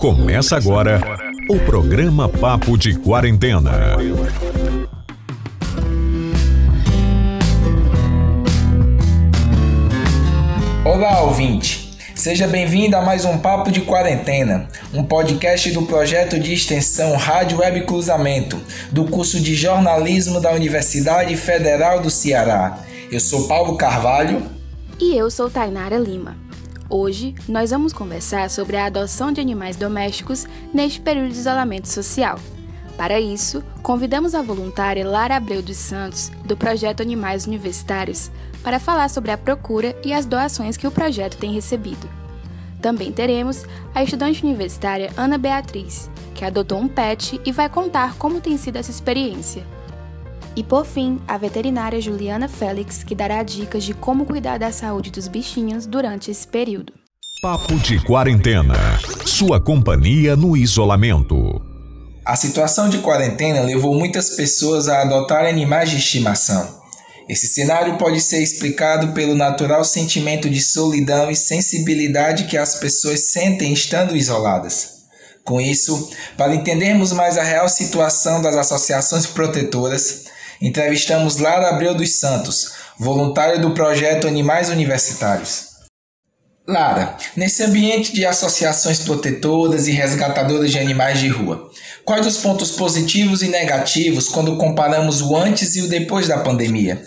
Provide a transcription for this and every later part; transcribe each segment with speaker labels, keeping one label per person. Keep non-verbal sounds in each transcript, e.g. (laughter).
Speaker 1: Começa agora o programa Papo de Quarentena.
Speaker 2: Olá, ouvinte. Seja bem-vindo a mais um Papo de Quarentena, um podcast do projeto de extensão Rádio Web Cruzamento, do curso de jornalismo da Universidade Federal do Ceará. Eu sou Paulo Carvalho.
Speaker 3: E eu sou Tainara Lima. Hoje, nós vamos conversar sobre a adoção de animais domésticos neste período de isolamento social. Para isso, convidamos a voluntária Lara Abreu dos Santos, do projeto Animais Universitários, para falar sobre a procura e as doações que o projeto tem recebido. Também teremos a estudante universitária Ana Beatriz, que adotou um pet e vai contar como tem sido essa experiência. E por fim, a veterinária Juliana Félix, que dará dicas de como cuidar da saúde dos bichinhos durante esse período.
Speaker 1: Papo de Quarentena. Sua companhia no isolamento.
Speaker 2: A situação de quarentena levou muitas pessoas a adotar animais de estimação. Esse cenário pode ser explicado pelo natural sentimento de solidão e sensibilidade que as pessoas sentem estando isoladas. Com isso, para entendermos mais a real situação das associações protetoras, entrevistamos Lara Abreu dos Santos, voluntária do projeto Animais Universitários. Lara, nesse ambiente de associações protetoras e resgatadoras de animais de rua, quais os pontos positivos e negativos quando comparamos o antes e o depois da pandemia?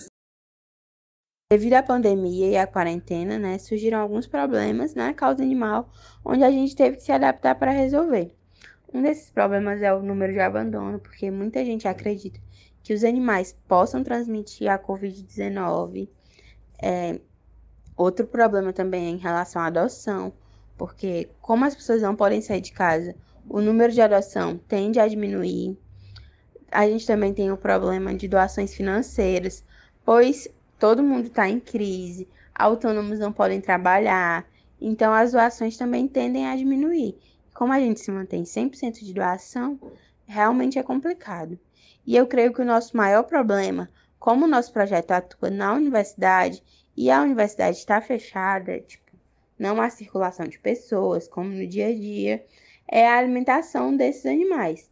Speaker 4: Devido à pandemia e à quarentena, né, surgiram alguns problemas na causa animal, onde a gente teve que se adaptar para resolver. Um desses problemas é o número de abandono, porque muita gente acredita que os animais possam transmitir a Covid-19. É, outro problema também é em relação à adoção, porque como as pessoas não podem sair de casa, o número de adoção tende a diminuir. A gente também tem o problema de doações financeiras, pois todo mundo está em crise, autônomos não podem trabalhar, então as doações também tendem a diminuir. Como a gente se mantém 100% de doação, realmente é complicado. E eu creio que o nosso maior problema, como o nosso projeto atua na universidade e a universidade está fechada, tipo, não há circulação de pessoas, como no dia a dia, é a alimentação desses animais.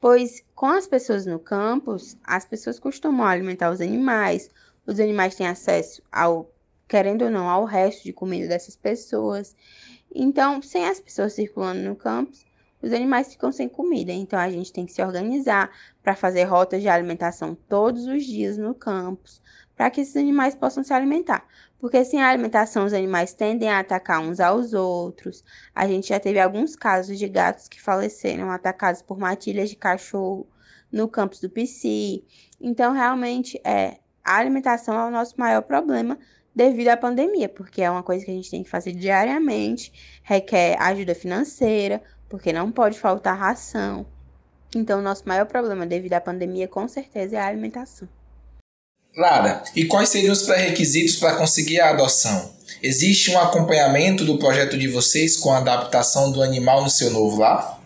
Speaker 4: Pois com as pessoas no campus, as pessoas costumam alimentar os animais, os animais têm acesso ao, querendo ou não, ao resto de comida dessas pessoas. Então, sem as pessoas circulando no campus, os animais ficam sem comida. Então a gente tem que se organizar para fazer rotas de alimentação todos os dias no campus, para que esses animais possam se alimentar. Porque sem a alimentação, os animais tendem a atacar uns aos outros. A gente já teve alguns casos de gatos que faleceram atacados por matilhas de cachorro no campus do PC. Então, realmente, é, a alimentação é o nosso maior problema devido à pandemia, porque é uma coisa que a gente tem que fazer diariamente, requer ajuda financeira, porque não pode faltar ração. Então, nosso maior problema devido à pandemia, com certeza, é a alimentação.
Speaker 2: Lara, e quais seriam os pré-requisitos para conseguir a adoção? Existe um acompanhamento do projeto de vocês com a adaptação do animal no seu novo lar?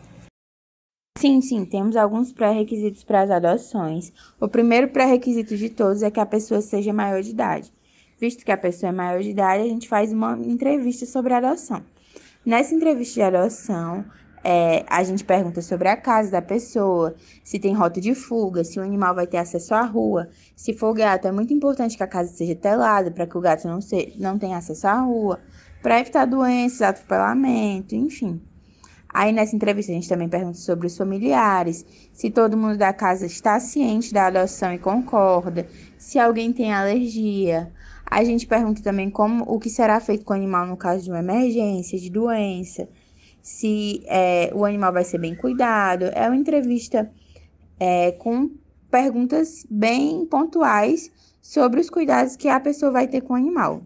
Speaker 4: Sim, sim, temos alguns pré-requisitos para as adoções. O primeiro pré-requisito de todos é que a pessoa seja maior de idade. Visto que a pessoa é maior de idade, a gente faz uma entrevista sobre a adoção. Nessa entrevista de adoção, é, a gente pergunta sobre a casa da pessoa, se tem rota de fuga, se o animal vai ter acesso à rua. Se for gato, é muito importante que a casa seja telada para que o gato não, se, não tenha acesso à rua, para evitar doenças, atropelamento, enfim. Aí nessa entrevista a gente também pergunta sobre os familiares, se todo mundo da casa está ciente da adoção e concorda, se alguém tem alergia. A gente pergunta também como o que será feito com o animal no caso de uma emergência, de doença se é, o animal vai ser bem cuidado. É uma entrevista é, com perguntas bem pontuais sobre os cuidados que a pessoa vai ter com o animal.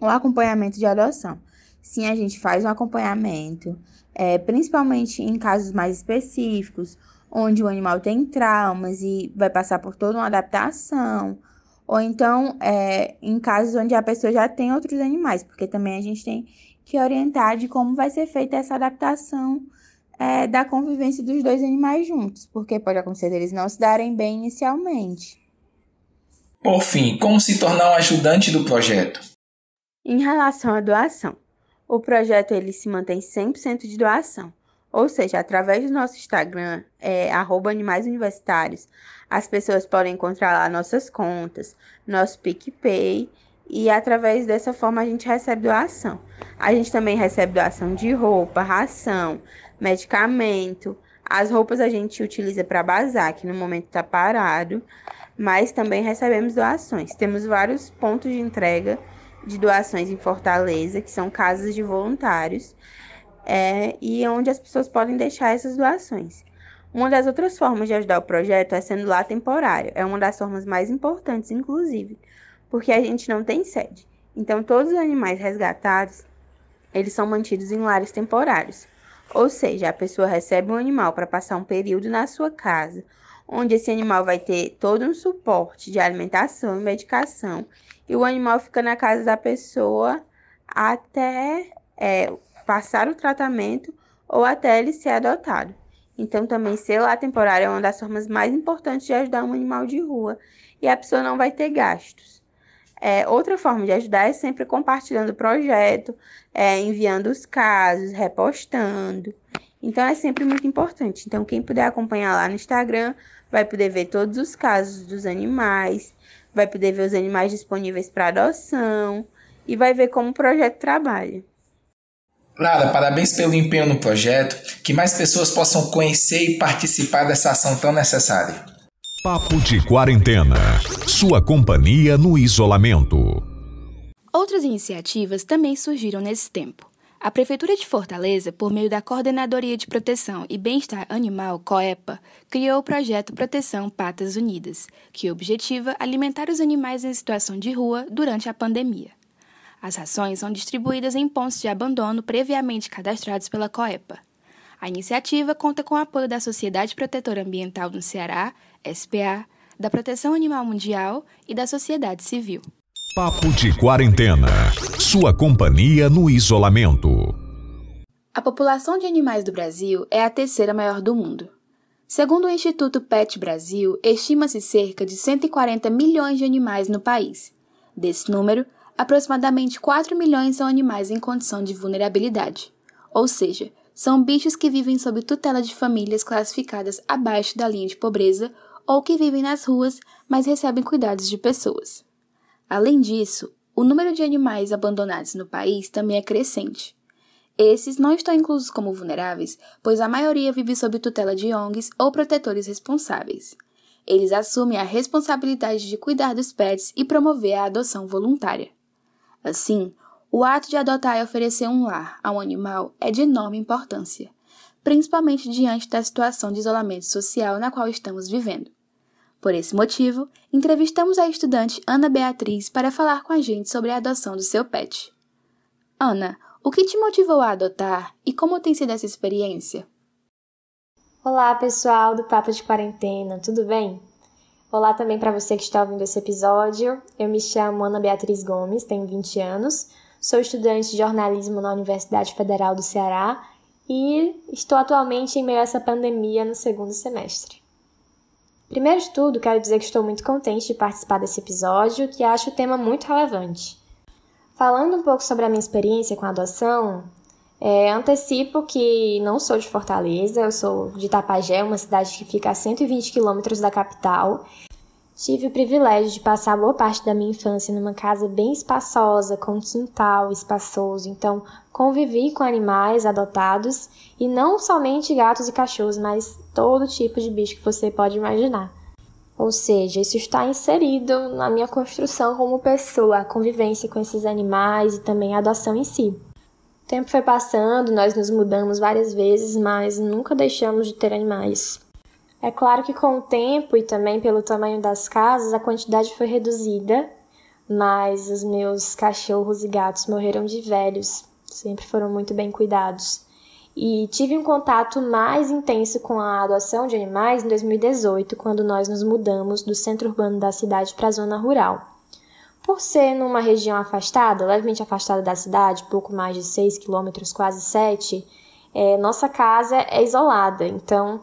Speaker 4: O acompanhamento de adoção. Sim, a gente faz um acompanhamento, é, principalmente em casos mais específicos, onde o animal tem traumas e vai passar por toda uma adaptação. Ou então, é, em casos onde a pessoa já tem outros animais, porque também a gente tem que orientar de como vai ser feita essa adaptação é, da convivência dos dois animais juntos, porque pode acontecer eles não se darem bem inicialmente.
Speaker 2: Por fim, como se tornar um ajudante do projeto?
Speaker 4: Em relação à doação, o projeto ele se mantém 100% de doação, Ou seja, através do nosso Instagram, é, Animais Universitários, as pessoas podem encontrar lá nossas contas, nosso PicPay, e através dessa forma a gente recebe doação. A gente também recebe doação de roupa, ração, medicamento. As roupas a gente utiliza para bazar, que no momento está parado, mas também recebemos doações. Temos vários pontos de entrega de doações em Fortaleza, que são casas de voluntários, é, e onde as pessoas podem deixar essas doações. Uma das outras formas de ajudar o projeto é sendo lá temporário. É uma das formas mais importantes, inclusive, porque a gente não tem sede. Então, todos os animais resgatados, eles são mantidos em lares temporários. Ou seja, a pessoa recebe um animal para passar um período na sua casa, onde esse animal vai ter todo um suporte de alimentação e medicação, e o animal fica na casa da pessoa até é, passar o tratamento ou até ele ser adotado. Então, também ser lá temporário é uma das formas mais importantes de ajudar um animal de rua e a pessoa não vai ter gastos. É, outra forma de ajudar é sempre compartilhando o projeto, é, enviando os casos, repostando. Então é sempre muito importante. Então, quem puder acompanhar lá no Instagram vai poder ver todos os casos dos animais, vai poder ver os animais disponíveis para adoção e vai ver como o projeto trabalha.
Speaker 2: Lara, parabéns pelo empenho no projeto, que mais pessoas possam conhecer e participar dessa ação tão necessária.
Speaker 1: Papo de Quarentena. Sua companhia no isolamento.
Speaker 3: Outras iniciativas também surgiram nesse tempo. A Prefeitura de Fortaleza, por meio da Coordenadoria de Proteção e Bem-Estar Animal, COEPA, criou o projeto Proteção Patas Unidas, que objetiva alimentar os animais em situação de rua durante a pandemia. As rações são distribuídas em pontos de abandono previamente cadastrados pela COEPA. A iniciativa conta com o apoio da Sociedade Protetora Ambiental do Ceará SPA, da Proteção Animal Mundial e da sociedade civil.
Speaker 1: Papo de Quarentena. Sua companhia no isolamento.
Speaker 3: A população de animais do Brasil é a terceira maior do mundo. Segundo o Instituto PET Brasil, estima-se cerca de 140 milhões de animais no país. Desse número, aproximadamente 4 milhões são animais em condição de vulnerabilidade, ou seja, são bichos que vivem sob tutela de famílias classificadas abaixo da linha de pobreza ou que vivem nas ruas, mas recebem cuidados de pessoas. Além disso, o número de animais abandonados no país também é crescente. Esses não estão inclusos como vulneráveis, pois a maioria vive sob tutela de ONGs ou protetores responsáveis. Eles assumem a responsabilidade de cuidar dos pets e promover a adoção voluntária. Assim, o ato de adotar e oferecer um lar a um animal é de enorme importância, principalmente diante da situação de isolamento social na qual estamos vivendo. Por esse motivo, entrevistamos a estudante Ana Beatriz para falar com a gente sobre a adoção do seu pet. Ana, o que te motivou a adotar e como tem sido essa experiência?
Speaker 5: Olá, pessoal do Papo de Quarentena, tudo bem? Olá também para você que está ouvindo esse episódio. Eu me chamo Ana Beatriz Gomes, tenho 20 anos, sou estudante de jornalismo na Universidade Federal do Ceará e estou atualmente em meio a essa pandemia no segundo semestre. Primeiro de tudo, quero dizer que estou muito contente de participar desse episódio, que acho o tema muito relevante. Falando um pouco sobre a minha experiência com a adoção, é, antecipo que não sou de Fortaleza, eu sou de Itapajé, uma cidade que fica a 120 quilômetros da capital. Tive o privilégio de passar boa parte da minha infância numa casa bem espaçosa, com um quintal espaçoso, então convivi com animais adotados e não somente gatos e cachorros, mas todo tipo de bicho que você pode imaginar. Ou seja, isso está inserido na minha construção como pessoa, a convivência com esses animais e também a adoção em si. O tempo foi passando, nós nos mudamos várias vezes, mas nunca deixamos de ter animais. É claro que com o tempo e também pelo tamanho das casas, a quantidade foi reduzida, mas os meus cachorros e gatos morreram de velhos, sempre foram muito bem cuidados. E tive um contato mais intenso com a adoção de animais em 2018, quando nós nos mudamos do centro urbano da cidade para a zona rural. Por ser numa região afastada, levemente afastada da cidade, pouco mais de 6 quilômetros, quase 7, é, nossa casa é isolada, então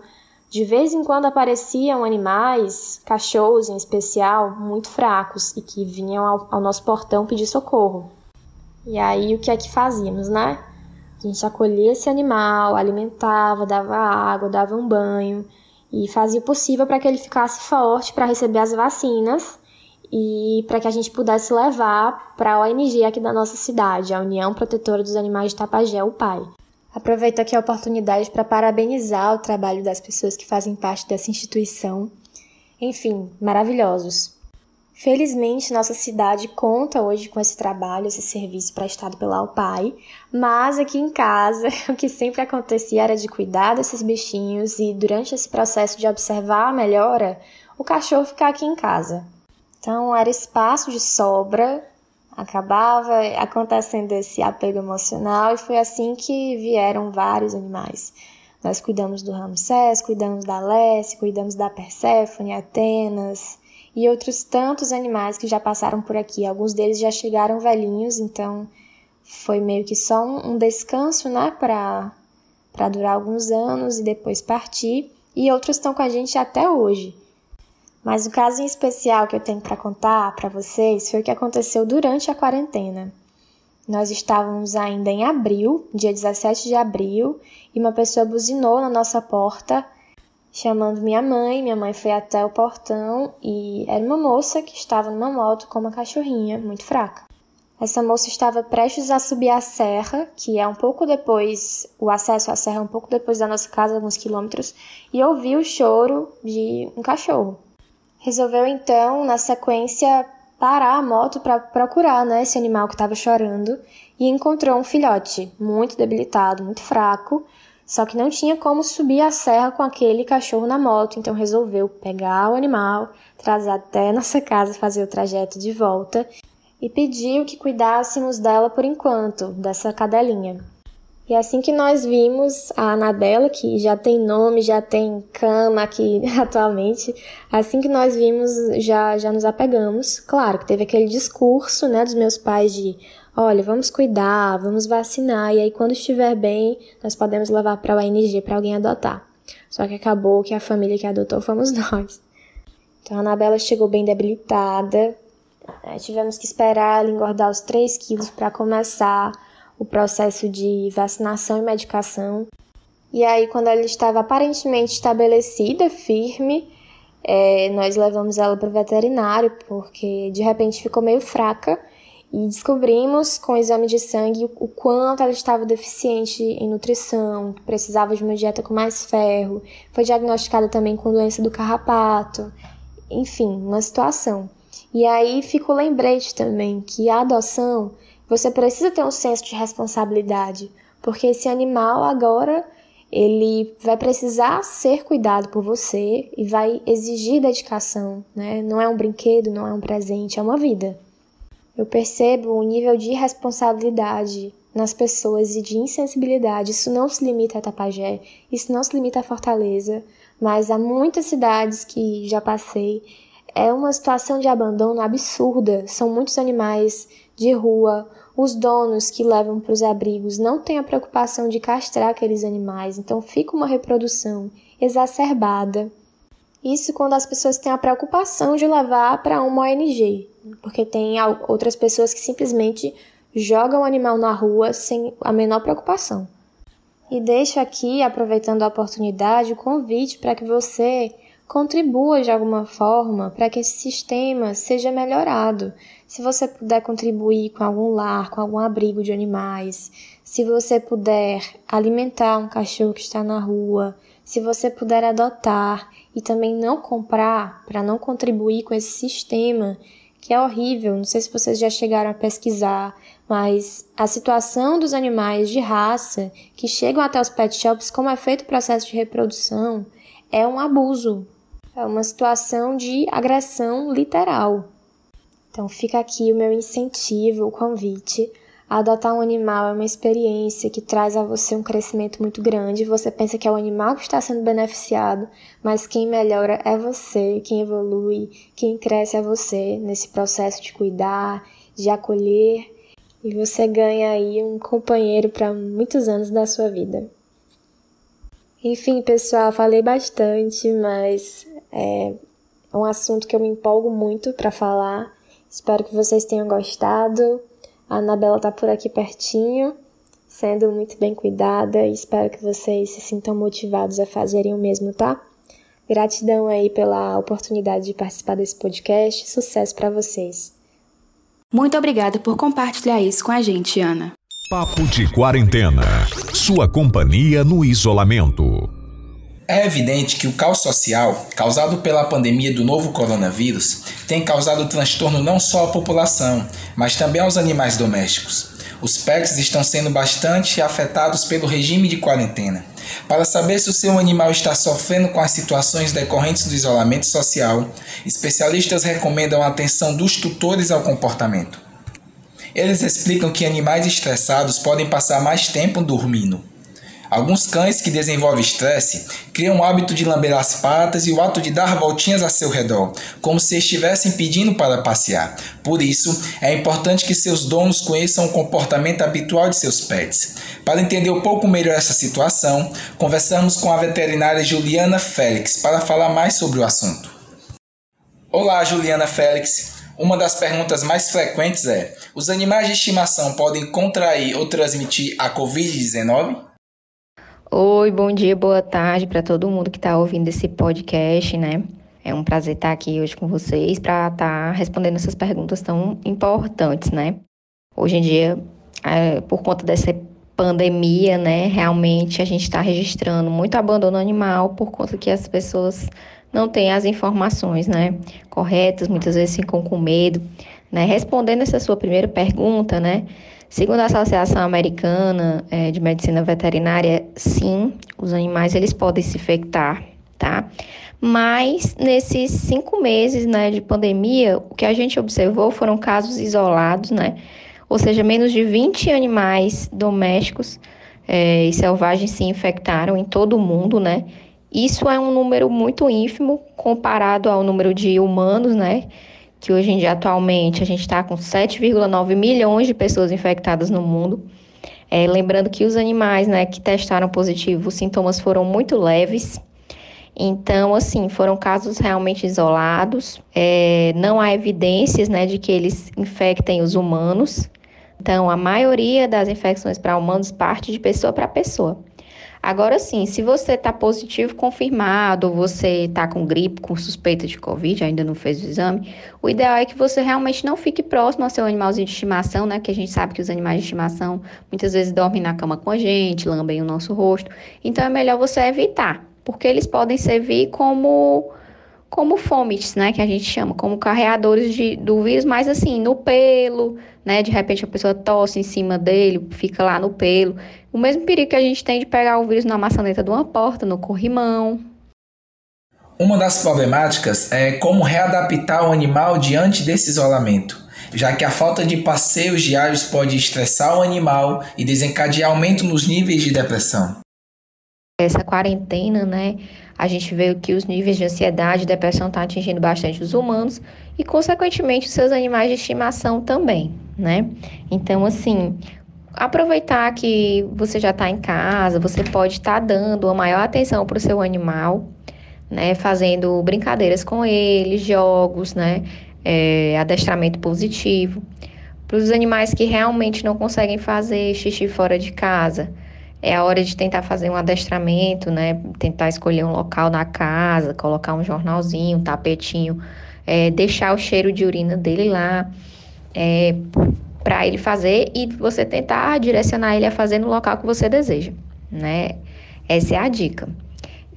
Speaker 5: de vez em quando apareciam animais, cachorros em especial, muito fracos e que vinham ao, ao nosso portão pedir socorro. E aí o que é que fazíamos, né? A gente acolhia esse animal, alimentava, dava água, dava um banho e fazia o possível para que ele ficasse forte para receber as vacinas e para que a gente pudesse levar para a ONG aqui da nossa cidade, a União Protetora dos Animais de Tapajé, o PAI. Aproveito aqui a oportunidade para parabenizar o trabalho das pessoas que fazem parte dessa instituição. Enfim, maravilhosos. Felizmente, nossa cidade conta hoje com esse trabalho, esse serviço prestado pela UPAI, mas aqui em casa, (laughs) o que sempre acontecia era de cuidar desses bichinhos e, durante esse processo de observar a melhora, o cachorro ficar aqui em casa. Então, era espaço de sobra, acabava acontecendo esse apego emocional e foi assim que vieram vários animais. Nós cuidamos do Ramsés, cuidamos da Lessie, cuidamos da Perséfone, Atenas e outros tantos animais que já passaram por aqui. Alguns deles já chegaram velhinhos, então foi meio que só um descanso, né, para para durar alguns anos e depois partir. E outros estão com a gente até hoje. Mas o caso em especial que eu tenho para contar para vocês foi o que aconteceu durante a quarentena. Nós estávamos ainda em abril, dia 17 de abril, e uma pessoa buzinou na nossa porta chamando minha mãe. Minha mãe foi até o portão e era uma moça que estava numa moto com uma cachorrinha muito fraca. Essa moça estava prestes a subir a serra, que é um pouco depois, o acesso à serra é um pouco depois da nossa casa, alguns quilômetros, e ouviu o choro de um cachorro. Resolveu então, na sequência, parar a moto para procurar né, esse animal que estava chorando e encontrou um filhote muito debilitado, muito fraco, só que não tinha como subir a serra com aquele cachorro na moto, então resolveu pegar o animal, trazer até nossa casa, fazer o trajeto de volta e pediu que cuidássemos dela por enquanto, dessa cadelinha. E é assim que nós vimos a Anabela, que já tem nome, já tem cama aqui (laughs) atualmente, assim que nós vimos, já, já nos apegamos. Claro que teve aquele discurso né, dos meus pais de olha, vamos cuidar, vamos vacinar, e aí quando estiver bem, nós podemos levar para o ONG para alguém adotar. Só que acabou que a família que adotou fomos (laughs) nós. Então a Anabela chegou bem debilitada, né? tivemos que esperar ela engordar os 3 quilos para começar o processo de vacinação e medicação. E aí, quando ela estava aparentemente estabelecida, firme, é, nós levamos ela para o veterinário porque de repente ficou meio fraca e descobrimos com o exame de sangue o quanto ela estava deficiente em nutrição, precisava de uma dieta com mais ferro, foi diagnosticada também com doença do carrapato, enfim, uma situação. E aí fica o lembrete também que a adoção, você precisa ter um senso de responsabilidade, porque esse animal agora ele vai precisar ser cuidado por você e vai exigir dedicação, né? Não é um brinquedo, não é um presente, é uma vida. Eu percebo um nível de responsabilidade nas pessoas e de insensibilidade. Isso não se limita a Tapajé, isso não se limita a Fortaleza, mas há muitas cidades que já passei. É uma situação de abandono absurda. São muitos animais de rua. Os donos que levam para os abrigos não têm a preocupação de castrar aqueles animais, então fica uma reprodução exacerbada. Isso quando as pessoas têm a preocupação de levar para uma ONG, porque tem outras pessoas que simplesmente jogam o animal na rua sem a menor preocupação. E deixo aqui, aproveitando a oportunidade, o convite para que você contribua de alguma forma para que esse sistema seja melhorado. Se você puder contribuir com algum lar, com algum abrigo de animais, se você puder alimentar um cachorro que está na rua, se você puder adotar e também não comprar para não contribuir com esse sistema que é horrível. Não sei se vocês já chegaram a pesquisar, mas a situação dos animais de raça que chegam até os pet shops, como é feito o processo de reprodução, é um abuso. É uma situação de agressão literal. Então fica aqui o meu incentivo, o convite Adotar um animal é uma experiência que traz a você um crescimento muito grande. Você pensa que é o animal que está sendo beneficiado, mas quem melhora é você, quem evolui, quem cresce é você nesse processo de cuidar, de acolher, e você ganha aí um companheiro para muitos anos da sua vida. Enfim, pessoal, falei bastante, mas é um assunto que eu me empolgo muito para falar. Espero que vocês tenham gostado. A Anabela tá por aqui pertinho. sendo muito bem cuidada e espero que vocês se sintam motivados a fazerem o mesmo, tá? Gratidão aí pela oportunidade de participar desse podcast. Sucesso para vocês.
Speaker 3: Muito obrigada por compartilhar isso com a gente, Ana.
Speaker 1: Papo de Quarentena. Sua companhia no isolamento.
Speaker 2: É evidente que o caos social, causado pela pandemia do novo coronavírus, tem causado transtorno não só à população, mas também aos animais domésticos. Os pets estão sendo bastante afetados pelo regime de quarentena. Para saber se o seu animal está sofrendo com as situações decorrentes do isolamento social, especialistas recomendam a atenção dos tutores ao comportamento. Eles explicam que animais estressados podem passar mais tempo dormindo Alguns cães que desenvolvem estresse criam o hábito de lamber as patas e o ato de dar voltinhas a seu redor, como se estivessem pedindo para passear. Por isso, é importante que seus donos conheçam o comportamento habitual de seus pets. Para entender um pouco melhor essa situação, conversamos com a veterinária Juliana Félix para falar mais sobre o assunto. Olá, Juliana Félix. Uma das perguntas mais frequentes é: os animais de estimação podem contrair ou transmitir a Covid-19?
Speaker 6: Oi, bom dia, boa tarde para todo mundo que está ouvindo esse podcast, né? É um prazer estar aqui hoje com vocês para estar tá respondendo essas perguntas tão importantes, né? Hoje em dia, é, por conta dessa pandemia, né, realmente a gente está registrando muito abandono animal por conta que as pessoas não têm as informações, né, corretas, muitas vezes ficam com medo, né? Respondendo essa sua primeira pergunta, né, Segundo a Associação Americana é, de Medicina Veterinária, sim, os animais eles podem se infectar, tá? Mas nesses cinco meses né, de pandemia, o que a gente observou foram casos isolados, né? Ou seja, menos de 20 animais domésticos é, e selvagens se infectaram em todo o mundo, né? Isso é um número muito ínfimo comparado ao número de humanos, né? Que hoje em dia, atualmente, a gente está com 7,9 milhões de pessoas infectadas no mundo. É, lembrando que os animais né, que testaram positivo, os sintomas foram muito leves. Então, assim, foram casos realmente isolados. É, não há evidências né, de que eles infectem os humanos. Então, a maioria das infecções para humanos parte de pessoa para pessoa. Agora sim, se você está positivo confirmado, ou você está com gripe, com suspeita de Covid, ainda não fez o exame, o ideal é que você realmente não fique próximo ao seu animalzinho de estimação, né? Que a gente sabe que os animais de estimação muitas vezes dormem na cama com a gente, lambem o nosso rosto. Então é melhor você evitar, porque eles podem servir como como fomites, né, que a gente chama, como carreadores de, do vírus, mas assim, no pelo, né, de repente a pessoa tosse em cima dele, fica lá no pelo. O mesmo perigo que a gente tem de pegar o vírus na maçaneta de uma porta, no corrimão.
Speaker 2: Uma das problemáticas é como readaptar o animal diante desse isolamento, já que a falta de passeios diários pode estressar o animal e desencadear aumento nos níveis de depressão.
Speaker 6: Essa quarentena, né, a gente vê que os níveis de ansiedade e depressão estão tá atingindo bastante os humanos e, consequentemente, os seus animais de estimação também, né? Então, assim, aproveitar que você já está em casa, você pode estar tá dando a maior atenção para o seu animal, né? Fazendo brincadeiras com ele, jogos, né? É, adestramento positivo. Para os animais que realmente não conseguem fazer xixi fora de casa, é a hora de tentar fazer um adestramento, né? Tentar escolher um local na casa, colocar um jornalzinho, um tapetinho, é, deixar o cheiro de urina dele lá. É, para ele fazer e você tentar direcionar ele a fazer no local que você deseja, né? Essa é a dica.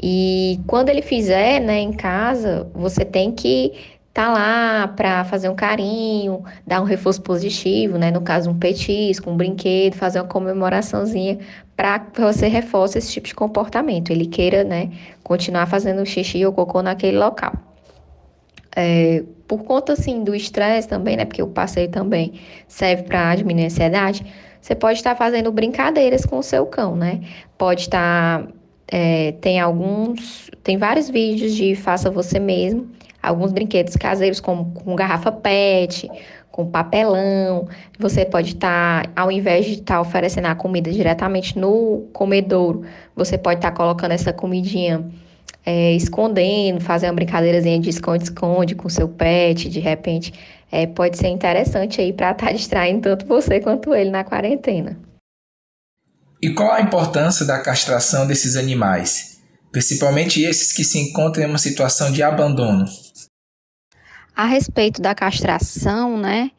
Speaker 6: E quando ele fizer, né, em casa, você tem que tá lá para fazer um carinho, dar um reforço positivo, né? No caso, um petisco, um brinquedo, fazer uma comemoraçãozinha para que você reforce esse tipo de comportamento. Ele queira, né, continuar fazendo xixi ou cocô naquele local. É, por conta assim do estresse também, né? Porque o passeio também serve para diminuir a ansiedade. Você pode estar fazendo brincadeiras com o seu cão, né? Pode estar é, tem alguns, tem vários vídeos de faça você mesmo, alguns brinquedos caseiros como com garrafa PET, com papelão. Você pode estar, ao invés de estar oferecendo a comida diretamente no comedouro, você pode estar colocando essa comidinha é, escondendo, fazer uma brincadeirazinha de esconde-esconde com seu pet, de repente, é, pode ser interessante aí para estar tá (laughs) distraindo tanto você quanto ele na quarentena.
Speaker 2: E qual a importância da castração desses animais, principalmente esses que se encontram em uma situação de abandono?
Speaker 6: A respeito da castração, né,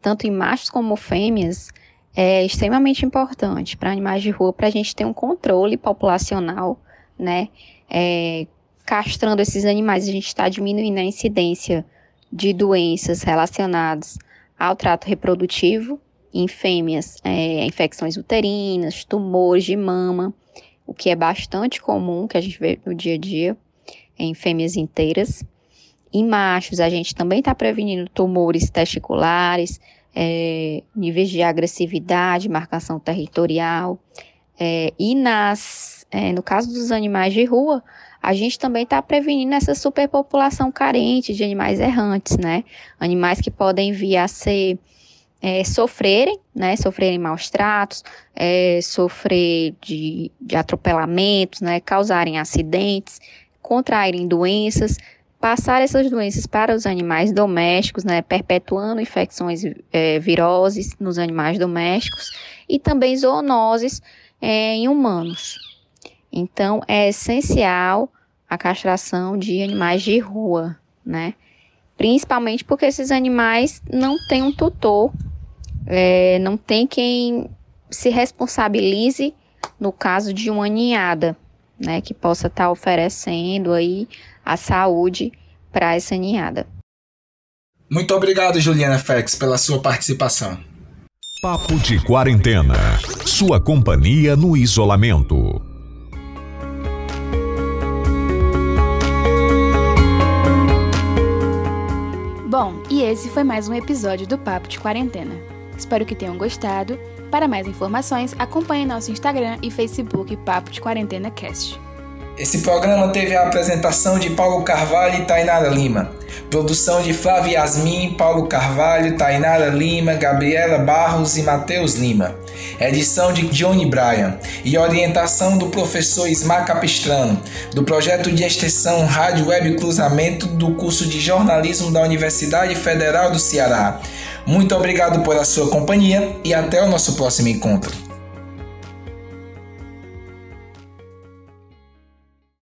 Speaker 6: tanto em machos como fêmeas, é extremamente importante para animais de rua, para a gente ter um controle populacional, né, é, castrando esses animais, a gente está diminuindo a incidência de doenças relacionadas ao trato reprodutivo em fêmeas, é, infecções uterinas, tumores de mama, o que é bastante comum que a gente vê no dia a dia em fêmeas inteiras. Em machos, a gente também está prevenindo tumores testiculares, é, níveis de agressividade, marcação territorial. É, e nas, é, no caso dos animais de rua, a gente também está prevenindo essa superpopulação carente de animais errantes, né? Animais que podem vir a ser é, sofrerem, né, sofrerem maus tratos, é, sofrer de, de atropelamentos, né, causarem acidentes, contraírem doenças, passar essas doenças para os animais domésticos, né, perpetuando infecções é, viroses nos animais domésticos e também zoonoses é, em humanos. Então, é essencial a castração de animais de rua, né? Principalmente porque esses animais não têm um tutor é, não tem quem se responsabilize no caso de uma ninhada, né, que possa estar tá oferecendo aí a saúde para essa ninhada.
Speaker 2: Muito obrigado, Juliana Fex, pela sua participação.
Speaker 1: Papo de Quarentena. Sua companhia no isolamento.
Speaker 3: Bom, e esse foi mais um episódio do Papo de Quarentena. Espero que tenham gostado. Para mais informações, acompanhe nosso Instagram e Facebook Papo de Quarentena Cast.
Speaker 2: Esse programa teve a apresentação de Paulo Carvalho e Tainara Lima. Produção de Flávia Yasmin, Paulo Carvalho, Tainara Lima, Gabriela Barros e Matheus Lima. Edição de Johnny Bryan. E orientação do professor Ismar Capistrano, do projeto de extensão Rádio Web Cruzamento do curso de jornalismo da Universidade Federal do Ceará. Muito obrigado pela sua companhia e até o nosso próximo encontro.